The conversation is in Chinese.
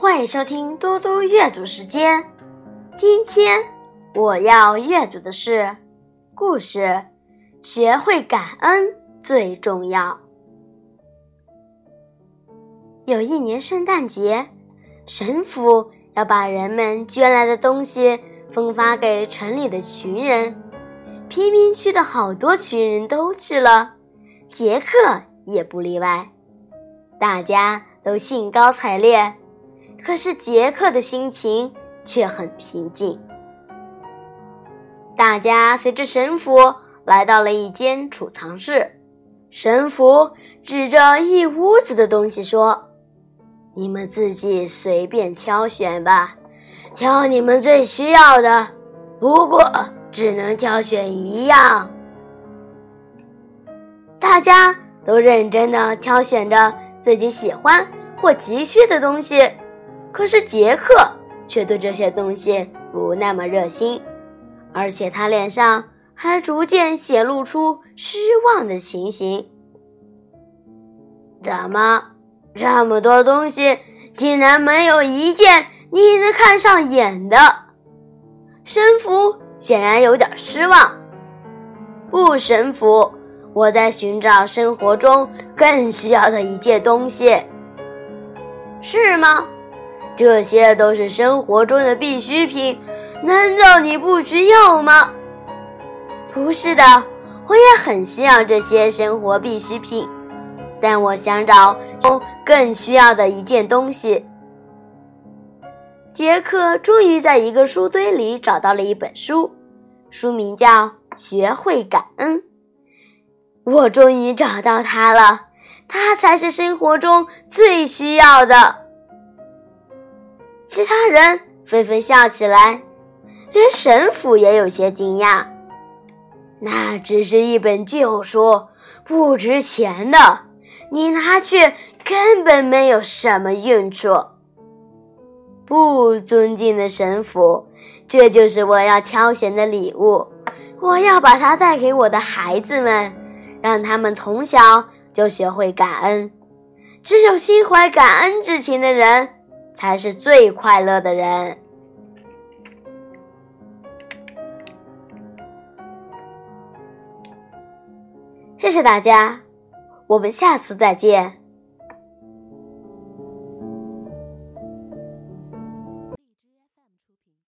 欢迎收听多多阅读时间。今天我要阅读的是故事，学会感恩最重要。有一年圣诞节，神父要把人们捐来的东西分发给城里的穷人，贫民区的好多穷人都去了，杰克也不例外。大家都兴高采烈，可是杰克的心情却很平静。大家随着神父来到了一间储藏室，神父指着一屋子的东西说：“你们自己随便挑选吧，挑你们最需要的，不过只能挑选一样。”大家都认真的挑选着。自己喜欢或急需的东西，可是杰克却对这些东西不那么热心，而且他脸上还逐渐显露出失望的情形。怎么，这么多东西竟然没有一件你能看上眼的？神父显然有点失望。不，神父。我在寻找生活中更需要的一件东西，是吗？这些都是生活中的必需品，难道你不需要吗？不是的，我也很需要这些生活必需品，但我想找更需要的一件东西。杰克终于在一个书堆里找到了一本书，书名叫《学会感恩》。我终于找到它了，它才是生活中最需要的。其他人纷纷笑起来，连神父也有些惊讶。那只是一本旧书，不值钱的，你拿去根本没有什么用处。不尊敬的神父，这就是我要挑选的礼物，我要把它带给我的孩子们。让他们从小就学会感恩。只有心怀感恩之情的人，才是最快乐的人。谢谢大家，我们下次再见。